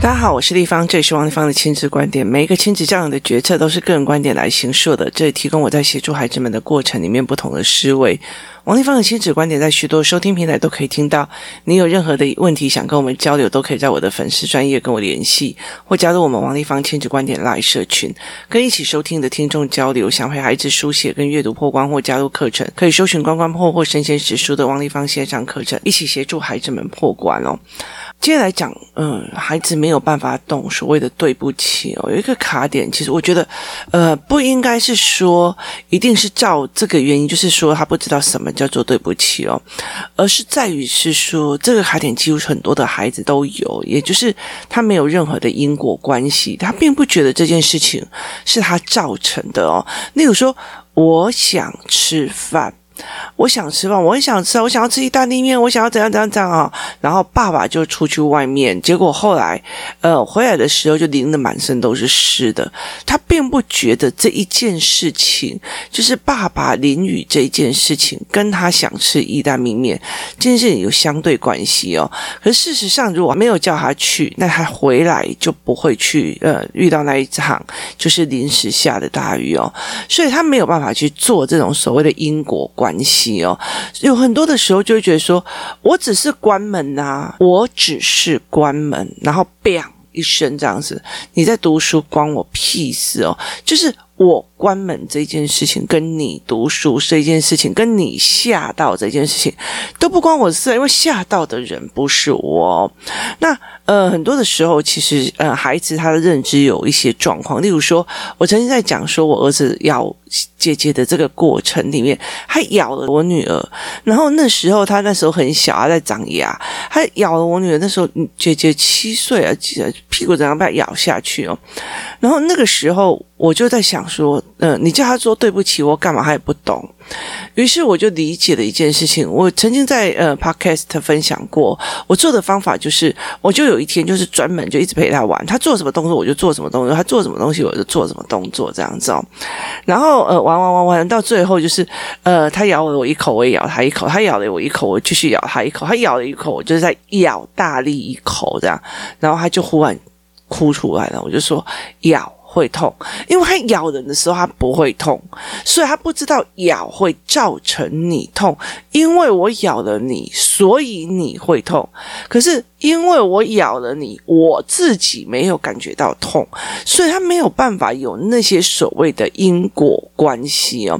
大家好，我是丽芳，这里是王丽芳的亲子观点。每一个亲子教育的决策都是个人观点来形塑的，这里提供我在协助孩子们的过程里面不同的思维。王丽芳的亲子观点在许多收听平台都可以听到。你有任何的问题想跟我们交流，都可以在我的粉丝专业跟我联系，或加入我们王丽芳亲子观点 LINE 社群，跟一起收听的听众交流。想陪孩子书写跟阅读破关或加入课程，可以搜寻关关破或神仙史书的王丽芳线上课程，一起协助孩子们破关哦。接下来讲，嗯，孩子没有办法懂所谓的对不起哦，有一个卡点，其实我觉得，呃，不应该是说一定是照这个原因，就是说他不知道什么叫做对不起哦，而是在于是说这个卡点几乎很多的孩子都有，也就是他没有任何的因果关系，他并不觉得这件事情是他造成的哦。例如说，我想吃饭。我想吃饭，我很想吃，我想要吃意大利面，我想要怎样怎样怎样啊！然后爸爸就出去外面，结果后来，呃，回来的时候就淋得满身都是湿的。他并不觉得这一件事情，就是爸爸淋雨这一件事情，跟他想吃意大利面这件事情有相对关系哦。可事实上，如果没有叫他去，那他回来就不会去，呃，遇到那一场就是临时下的大雨哦，所以他没有办法去做这种所谓的因果关。关系哦，有很多的时候就会觉得说，我只是关门呐，我只是关门，然后 bang 一声这样子，你在读书关我屁事哦，就是。我关门这件事情，跟你读书这件事情，跟你吓到这件事情都不关我的事，因为吓到的人不是我。那呃，很多的时候，其实呃，孩子他的认知有一些状况。例如说，我曾经在讲说我儿子咬姐姐的这个过程里面，他咬了我女儿。然后那时候他那时候很小，他在长牙，他咬了我女儿。那时候姐姐七岁啊，屁股怎样被他咬下去哦。然后那个时候我就在想说，嗯、你叫他说对不起，我干嘛他也不懂。于是我就理解了一件事情。我曾经在呃 Podcast 分享过，我做的方法就是，我就有一天就是专门就一直陪他玩，他做什么动作我就做什么动作，他做什么东西我就做什么动作这样子哦。然后呃玩玩玩玩到最后就是，呃他咬了我一口，我也咬他一口；他咬了我一口，我继续咬他一口；他咬了一口，我就是在咬大力一口这样。然后他就忽然。哭出来了，我就说咬会痛，因为它咬人的时候它不会痛，所以它不知道咬会造成你痛。因为我咬了你，所以你会痛。可是因为我咬了你，我自己没有感觉到痛，所以它没有办法有那些所谓的因果关系哦。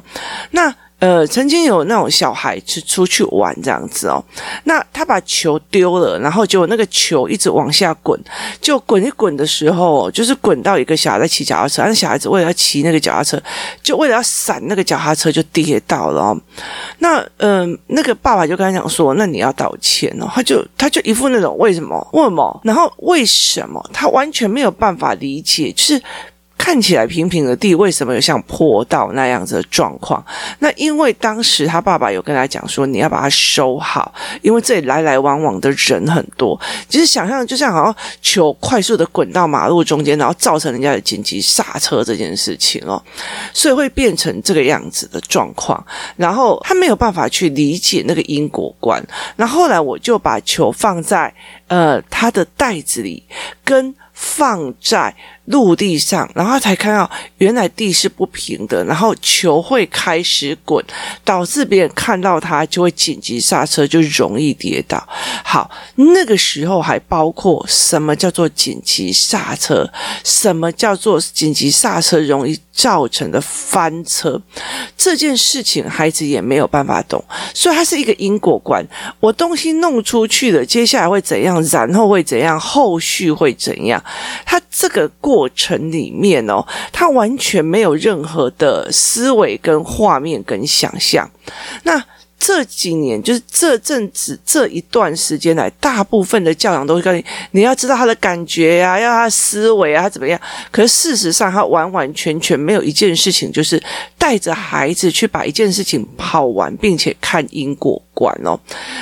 那。呃，曾经有那种小孩子出去玩这样子哦，那他把球丢了，然后结果那个球一直往下滚，就滚一滚的时候，就是滚到一个小孩在骑脚踏车，那小孩子为了要骑那个脚踏车，就为了要闪那个脚踏车就跌倒了。那嗯、那个爸爸就跟他讲说：“那你要道歉哦。”他就他就一副那种为什么？为什么？然后为什么？他完全没有办法理解，就是。看起来平平的地，为什么有像坡道那样子的状况？那因为当时他爸爸有跟他讲说，你要把它收好，因为这里来来往往的人很多。其实想象就像好像球快速的滚到马路中间，然后造成人家的紧急刹车这件事情哦，所以会变成这个样子的状况。然后他没有办法去理解那个因果观。然后后来我就把球放在呃他的袋子里，跟放在。陆地上，然后才看到原来地是不平的，然后球会开始滚，导致别人看到他就会紧急刹车，就容易跌倒。好，那个时候还包括什么叫做紧急刹车，什么叫做紧急刹车容易造成的翻车，这件事情孩子也没有办法懂，所以它是一个因果观。我东西弄出去了，接下来会怎样？然后会怎样？后续会怎样？他这个过。过程里面哦，他完全没有任何的思维跟画面跟想象。那这几年，就是这阵子这一段时间来，大部分的教养都是告诉你，你要知道他的感觉呀、要他思维啊，他怎么样？可是事实上，他完完全全没有一件事情，就是带着孩子去把一件事情跑完，并且看因果观哦。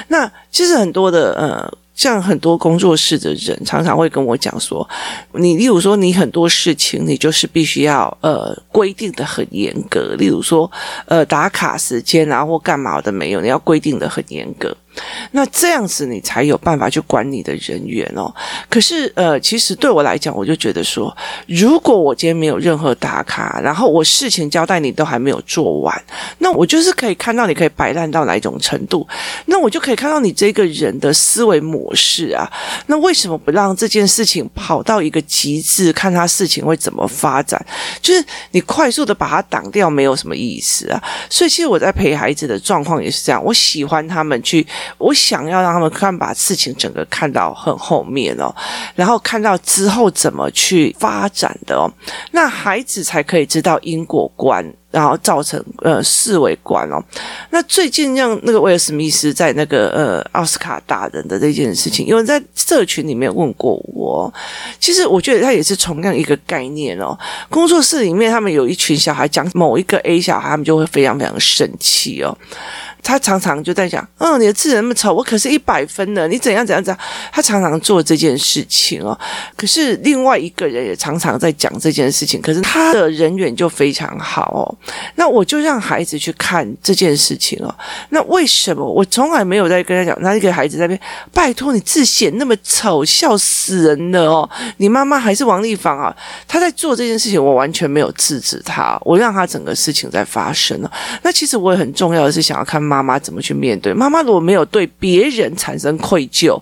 那其实很多的呃。像很多工作室的人常常会跟我讲说，你例如说你很多事情你就是必须要呃规定的很严格，例如说呃打卡时间啊或干嘛的没有，你要规定的很严格。那这样子你才有办法去管你的人员哦。可是呃，其实对我来讲，我就觉得说，如果我今天没有任何打卡，然后我事情交代你都还没有做完，那我就是可以看到你可以摆烂到哪一种程度，那我就可以看到你这个人的思维模式啊。那为什么不让这件事情跑到一个极致，看他事情会怎么发展？就是你快速的把它挡掉，没有什么意思啊。所以其实我在陪孩子的状况也是这样，我喜欢他们去，我想要让他们看把事情整个看到很后面哦，然后看到之后怎么去发展的哦，那孩子才可以知道因果观。然后造成呃思维观哦，那最近让那个威尔史密斯在那个呃奥斯卡打人的这件事情，有人在社群里面问过我，其实我觉得他也是同样一个概念哦。工作室里面他们有一群小孩讲某一个 A 小孩，他们就会非常非常生气哦。他常常就在讲，嗯，你的字那么丑，我可是一百分的，你怎样怎样怎样。他常常做这件事情哦。可是另外一个人也常常在讲这件事情，可是他的人缘就非常好哦。那我就让孩子去看这件事情哦。那为什么我从来没有在跟他讲？那一个孩子在那边，拜托你字写那么丑，笑死人了哦。你妈妈还是王丽芳啊？他在做这件事情，我完全没有制止他，我让他整个事情在发生了。那其实我也很重要的是想要看。妈妈怎么去面对？妈妈如果没有对别人产生愧疚，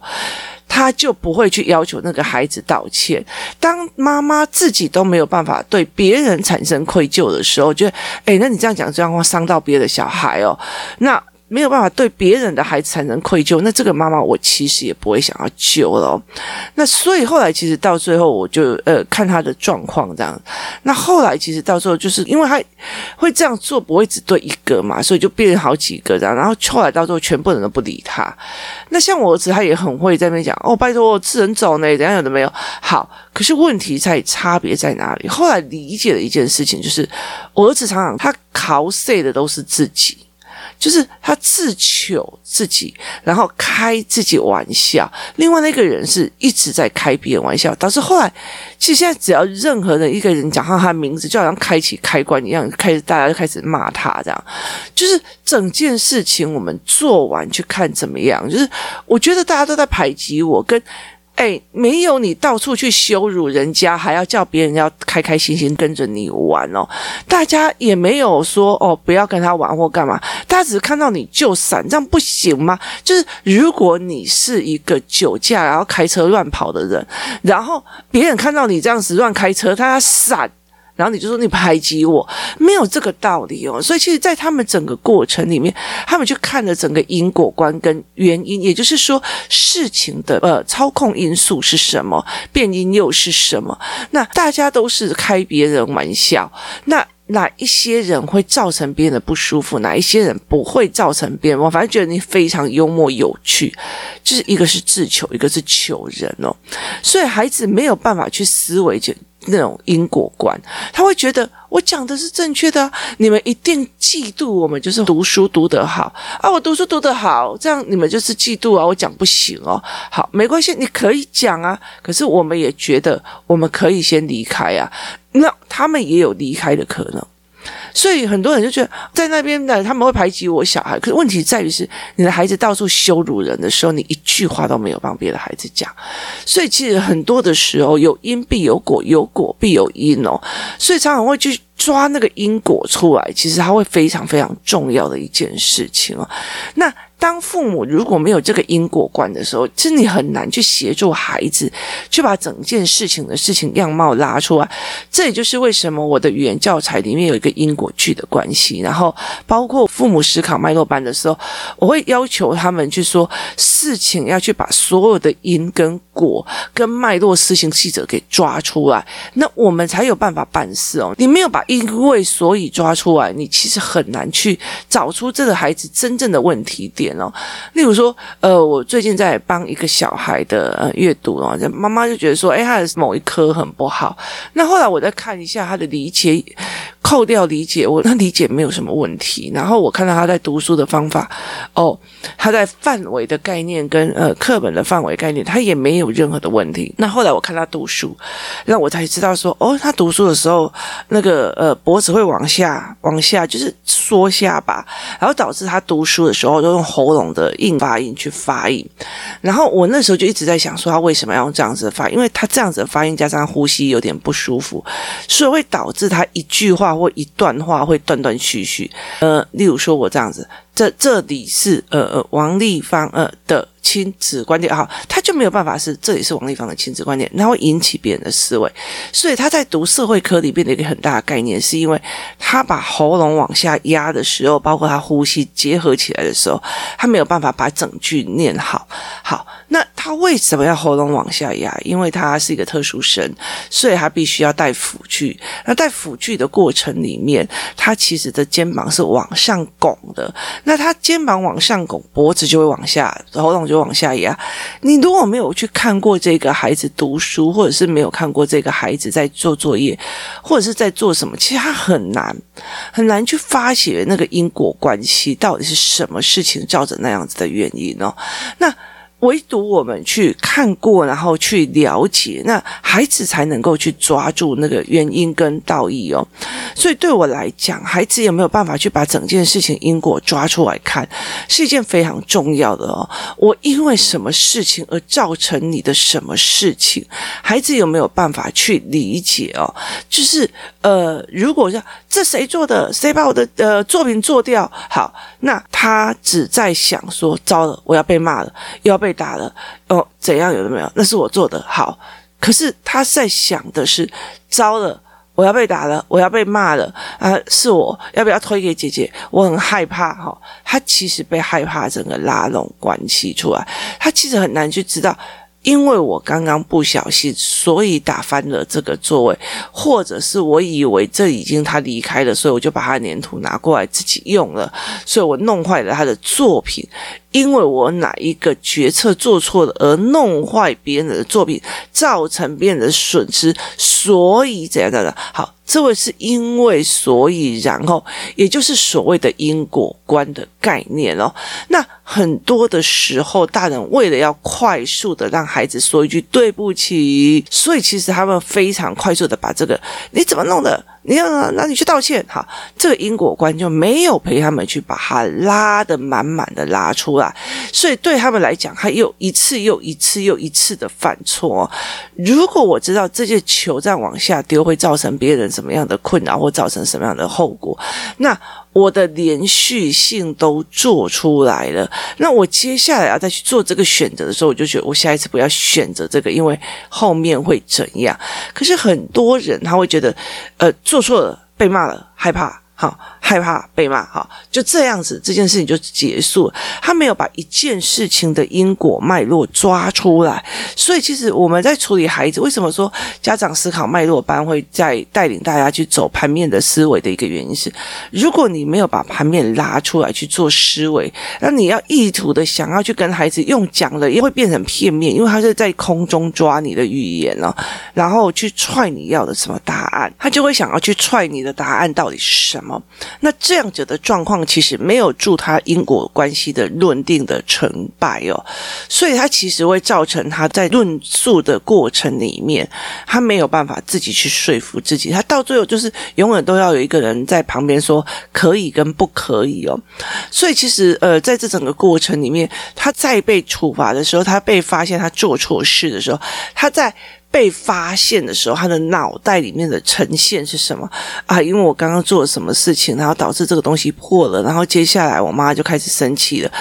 他就不会去要求那个孩子道歉。当妈妈自己都没有办法对别人产生愧疚的时候，觉得，诶，那你这样讲这样话伤到别的小孩哦，那。没有办法对别人的孩子产生愧疚，那这个妈妈我其实也不会想要救了。那所以后来其实到最后，我就呃看他的状况这样。那后来其实到最后，就是因为他会这样做，不会只对一个嘛，所以就变成好几个这样。然后后来到最后，全部人都不理他。那像我儿子，他也很会在那边讲哦，拜托我吃人走呢，怎样有的没有好。可是问题在差别在哪里？后来理解了一件事情，就是我儿子常常他考碎的都是自己。就是他自求自己，然后开自己玩笑。另外那个人是一直在开别人玩笑，导致后来，其实现在只要任何的一个人讲到他的名字，就好像开启开关一样，开始大家就开始骂他，这样。就是整件事情我们做完去看怎么样？就是我觉得大家都在排挤我，跟。哎，没有你到处去羞辱人家，还要叫别人要开开心心跟着你玩哦。大家也没有说哦，不要跟他玩或干嘛，大家只是看到你就闪，这样不行吗？就是如果你是一个酒驾然后开车乱跑的人，然后别人看到你这样子乱开车，他要闪。然后你就说你排挤我，没有这个道理哦。所以其实，在他们整个过程里面，他们去看了整个因果观跟原因，也就是说事情的呃操控因素是什么，变因又是什么。那大家都是开别人玩笑，那哪一些人会造成别人的不舒服？哪一些人不会造成别人？我反正觉得你非常幽默有趣，就是一个是自求，一个是求人哦。所以孩子没有办法去思维就。那种因果观，他会觉得我讲的是正确的，你们一定嫉妒我们，就是读书读得好啊，我读书读得好，这样你们就是嫉妒啊，我讲不行哦，好，没关系，你可以讲啊，可是我们也觉得我们可以先离开啊，那他们也有离开的可能。所以很多人就觉得在那边呢，他们会排挤我小孩。可是问题在于是，你的孩子到处羞辱人的时候，你一句话都没有帮别的孩子讲。所以其实很多的时候，有因必有果，有果必有因哦。所以常常会去抓那个因果出来，其实它会非常非常重要的一件事情哦。那。当父母如果没有这个因果观的时候，其实你很难去协助孩子去把整件事情的事情样貌拉出来。这也就是为什么我的语言教材里面有一个因果句的关系。然后，包括父母思考脉络班的时候，我会要求他们去说事情要去把所有的因跟果跟脉络施行细则给抓出来，那我们才有办法办事哦。你没有把因为所以抓出来，你其实很难去找出这个孩子真正的问题点。哦，例如说，呃，我最近在帮一个小孩的呃阅读哦，妈妈就觉得说，哎，他的某一科很不好。那后来我再看一下他的理解扣掉理解，我他理解没有什么问题。然后我看到他在读书的方法，哦，他在范围的概念跟呃课本的范围概念，他也没有任何的问题。那后来我看他读书，让我才知道说，哦，他读书的时候那个呃脖子会往下往下，就是缩下巴，然后导致他读书的时候都用喉咙的硬发音去发音。然后我那时候就一直在想说，他为什么要用这样子的发音？因为他这样子的发音加上呼吸有点不舒服，所以会导致他一句话或一段话会断断续续。呃，例如说我这样子，这这里是呃呃王立芳呃的。亲子观点哈，他就没有办法是这里是王立芳的亲子观点，然后引起别人的思维。所以他在读社会科里边的一个很大的概念，是因为他把喉咙往下压的时候，包括他呼吸结合起来的时候，他没有办法把整句念好。好，那他为什么要喉咙往下压？因为他是一个特殊生，所以他必须要带辅具。那带辅具的过程里面，他其实的肩膀是往上拱的。那他肩膀往上拱，脖子就会往下，喉咙就。往下压，你如果没有去看过这个孩子读书，或者是没有看过这个孩子在做作业，或者是在做什么，其实他很难很难去发现那个因果关系到底是什么事情造成那样子的原因哦。那。唯独我们去看过，然后去了解，那孩子才能够去抓住那个原因跟道义哦。所以对我来讲，孩子有没有办法去把整件事情因果抓出来看，是一件非常重要的哦。我因为什么事情而造成你的什么事情，孩子有没有办法去理解哦？就是呃，如果说这谁做的，谁把我的呃作品做掉，好，那他只在想说，糟了，我要被骂了，又要被。打了哦，怎样有的没有？那是我做的好，可是他在想的是，糟了，我要被打了，我要被骂了啊！是我要不要推给姐姐？我很害怕哈、他其实被害怕整个拉拢关系出来，他其实很难去知道。因为我刚刚不小心，所以打翻了这个座位，或者是我以为这已经他离开了，所以我就把他的粘土拿过来自己用了，所以我弄坏了他的作品。因为我哪一个决策做错了而弄坏别人的作品，造成别人的损失，所以怎样怎样？好，这位是因为所以然后，也就是所谓的因果观的概念哦。那很多的时候，大人为了要快速的让孩子说一句对不起，所以其实他们非常快速的把这个你怎么弄的？你要那你去道歉，哈，这个因果观就没有陪他们去把它拉得满满的拉出来，所以对他们来讲，他又一次又一次又一次的犯错。如果我知道这些球这样往下丢会造成别人什么样的困扰或造成什么样的后果，那。我的连续性都做出来了，那我接下来要再去做这个选择的时候，我就觉得我下一次不要选择这个，因为后面会怎样？可是很多人他会觉得，呃，做错了，被骂了，害怕。好，害怕被骂，好，就这样子，这件事情就结束了。他没有把一件事情的因果脉络抓出来，所以其实我们在处理孩子，为什么说家长思考脉络班会在带领大家去走盘面的思维的一个原因是，如果你没有把盘面拉出来去做思维，那你要意图的想要去跟孩子用讲的，也会变成片面，因为他是在空中抓你的语言哦，然后去踹你要的什么答案，他就会想要去踹你的答案到底是什么。那这样子的状况其实没有助他因果关系的论定的成败哦，所以他其实会造成他在论述的过程里面，他没有办法自己去说服自己，他到最后就是永远都要有一个人在旁边说可以跟不可以哦，所以其实呃，在这整个过程里面，他在被处罚的时候，他被发现他做错事的时候，他在。被发现的时候，他的脑袋里面的呈现是什么啊？因为我刚刚做了什么事情，然后导致这个东西破了，然后接下来我妈就开始生气了，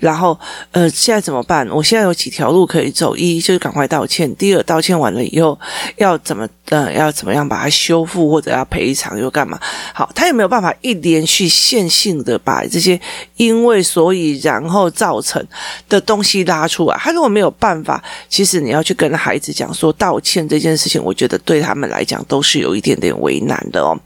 然后呃，现在怎么办？我现在有几条路可以走：一就是赶快道歉；第二，道歉完了以后要怎么呃，要怎么样把它修复或者要赔偿又干嘛？好，他有没有办法一连续线性的把这些因为所以然后造成的东西拉出来？他如果没有办法，其实你要去跟孩子讲说道。歉这件事情，我觉得对他们来讲都是有一点点为难的哦。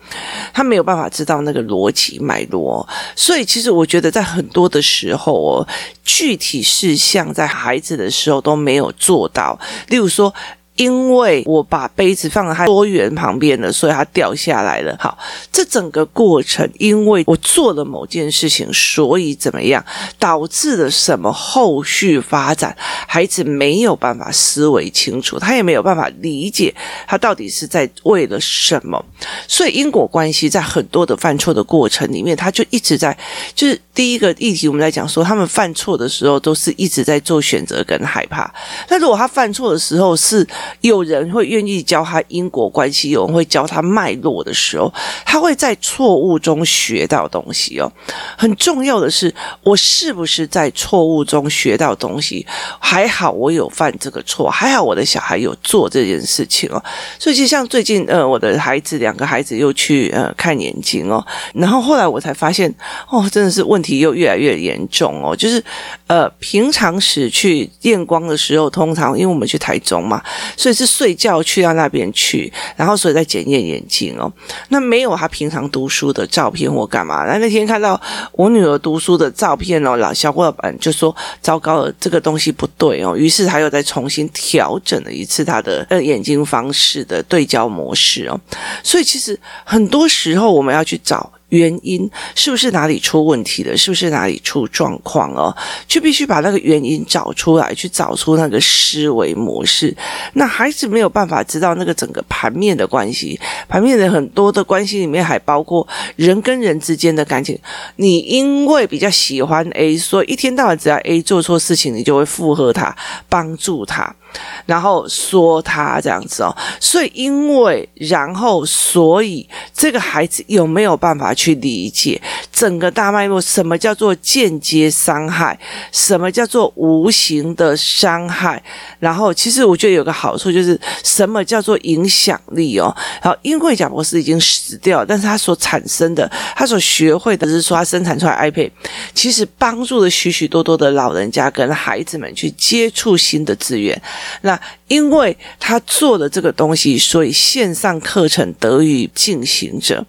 他没有办法知道那个逻辑脉络，所以其实我觉得在很多的时候哦，具体事项在孩子的时候都没有做到。例如说。因为我把杯子放在他多元旁边了，所以它掉下来了。好，这整个过程，因为我做了某件事情，所以怎么样，导致了什么后续发展，孩子没有办法思维清楚，他也没有办法理解他到底是在为了什么。所以因果关系在很多的犯错的过程里面，他就一直在，就是第一个议题，我们在讲说，他们犯错的时候都是一直在做选择跟害怕。但如果他犯错的时候是有人会愿意教他因果关系，有人会教他脉络的时候，他会在错误中学到东西哦。很重要的是，我是不是在错误中学到东西？还好我有犯这个错，还好我的小孩有做这件事情哦。所以，就像最近呃，我的孩子两个孩子又去呃看眼睛哦，然后后来我才发现哦，真的是问题又越来越严重哦。就是呃，平常时去验光的时候，通常因为我们去台中嘛，所以是睡觉去到那边去，然后所以在检验眼睛哦。那没有他平常读书的照片或干嘛？那那天看到我女儿读书的照片哦，老小伙伴就说糟糕了，这个东西不对哦。于是他又再重新调整了一次他的呃眼睛方式的对焦模式哦。所以其实很多时候我们要去找。原因是不是哪里出问题了？是不是哪里出状况哦？就必须把那个原因找出来，去找出那个思维模式。那孩子没有办法知道那个整个盘面的关系，盘面的很多的关系里面还包括人跟人之间的感情。你因为比较喜欢 A，所以一天到晚只要 A 做错事情，你就会附和他，帮助他。然后说他这样子哦，所以因为然后所以这个孩子有没有办法去理解整个大脉络？什么叫做间接伤害？什么叫做无形的伤害？然后其实我觉得有个好处就是什么叫做影响力哦？然后因为贾博士已经死掉，但是他所产生的，他所学会的是说他生产出来 iPad，其实帮助了许许多多的老人家跟孩子们去接触新的资源。那因为他做了这个东西，所以线上课程得以进行着。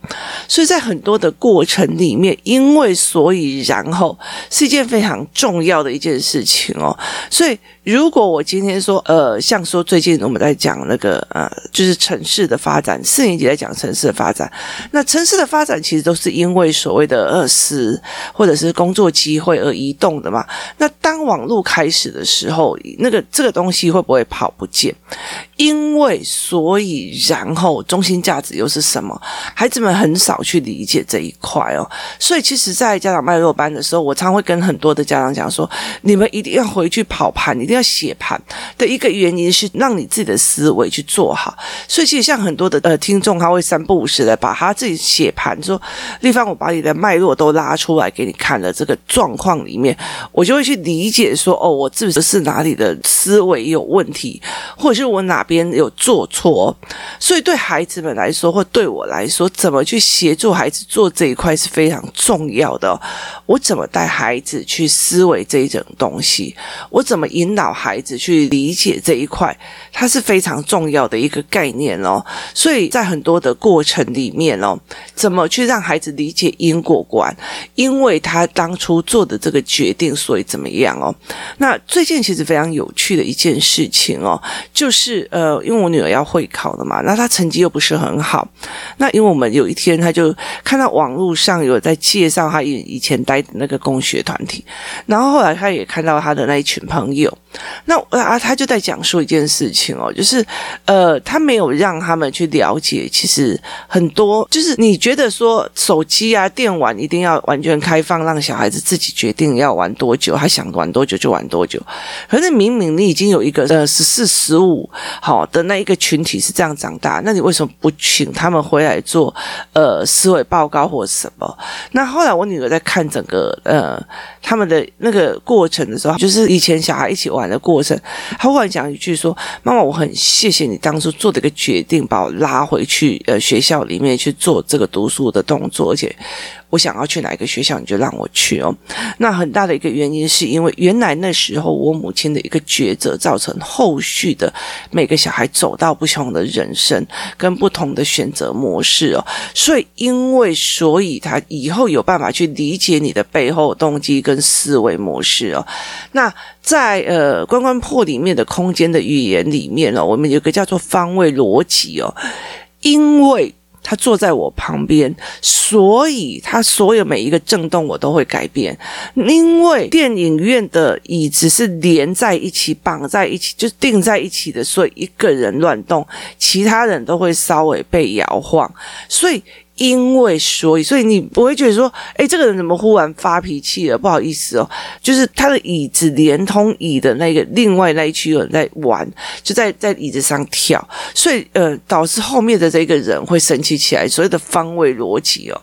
所以在很多的过程里面，因为所以然后是一件非常重要的一件事情哦。所以如果我今天说，呃，像说最近我们在讲那个呃，就是城市的发展，四年级在讲城市的发展，那城市的发展其实都是因为所谓的饿死或者是工作机会而移动的嘛。那当网络开始的时候，那个这个东西会不会跑不见？因为所以然后中心价值又是什么？孩子们很少去理解这一块哦。所以其实，在家长脉络班的时候，我常会跟很多的家长讲说：你们一定要回去跑盘，一定要写盘的一个原因是让你自己的思维去做好。所以其实像很多的呃听众，他会三不五时的把他自己写盘说：丽芳，我把你的脉络都拉出来给你看了，这个状况里面，我就会去理解说：哦，我是不是哪里的思维有问题？或者是我哪边有做错，所以对孩子们来说，或对我来说，怎么去协助孩子做这一块是非常重要的。我怎么带孩子去思维这一种东西？我怎么引导孩子去理解这一块？它是非常重要的一个概念哦。所以在很多的过程里面哦，怎么去让孩子理解因果观？因为他当初做的这个决定，所以怎么样哦？那最近其实非常有趣的一件事情哦。就是呃，因为我女儿要会考了嘛，那她成绩又不是很好。那因为我们有一天，她就看到网络上有在介绍她以以前待的那个工学团体，然后后来她也看到她的那一群朋友。那啊，他就在讲述一件事情哦，就是呃，他没有让他们去了解，其实很多就是你觉得说手机啊、电玩一定要完全开放，让小孩子自己决定要玩多久，他想玩多久就玩多久。可是明明你已经有一个呃十四、十五好的那一个群体是这样长大，那你为什么不请他们回来做呃思维报告或什么？那后来我女儿在看整个呃他们的那个过程的时候，就是以前小孩一起玩玩的过程，他忽然讲一句说：“妈妈，我很谢谢你当初做的一个决定，把我拉回去呃学校里面去做这个读书的动作，而且我想要去哪一个学校，你就让我去哦。那很大的一个原因是因为原来那时候我母亲的一个抉择，造成后续的每个小孩走到不同的人生跟不同的选择模式哦。所以因为所以他以后有办法去理解你的背后动机跟思维模式哦。那在呃关关破里面的空间的语言里面哦，我们有个叫做方位逻辑哦，因为。他坐在我旁边，所以他所有每一个震动我都会改变。因为电影院的椅子是连在一起、绑在一起，就是定在一起的，所以一个人乱动，其他人都会稍微被摇晃。所以。因为所以，所以你不会觉得说，哎，这个人怎么忽然发脾气了？不好意思哦，就是他的椅子连通椅的那个另外那一区有人在玩，就在在椅子上跳，所以呃，导致后面的这个人会生气起来。所有的方位逻辑哦。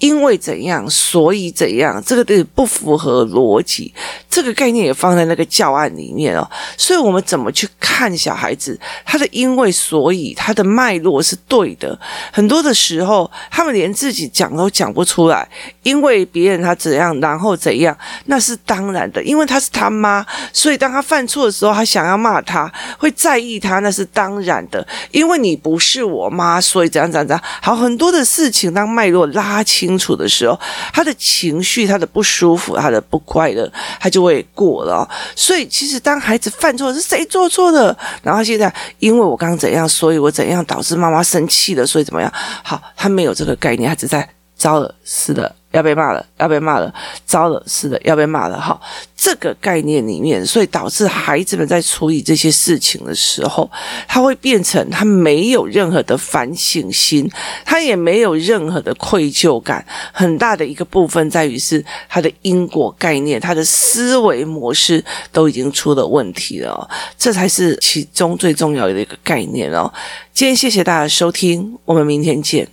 因为怎样，所以怎样，这个不符合逻辑。这个概念也放在那个教案里面哦。所以，我们怎么去看小孩子？他的因为所以，他的脉络是对的。很多的时候，他们连自己讲都讲不出来。因为别人他怎样，然后怎样，那是当然的。因为他是他妈，所以当他犯错的时候，他想要骂他，会在意他，那是当然的。因为你不是我妈，所以怎样怎样怎样。好，很多的事情当脉络拉清。清楚的时候，他的情绪、他的不舒服、他的不快乐，他就会过了。所以，其实当孩子犯错，是谁做错的？然后现在，因为我刚刚怎样，所以我怎样导致妈妈生气了，所以怎么样？好，他没有这个概念，他只在招了，是的。要被骂了，要被骂了，糟了，是的，要被骂了。好，这个概念里面，所以导致孩子们在处理这些事情的时候，他会变成他没有任何的反省心，他也没有任何的愧疚感。很大的一个部分在于是他的因果概念，他的思维模式都已经出了问题了。这才是其中最重要的一个概念哦。今天谢谢大家收听，我们明天见。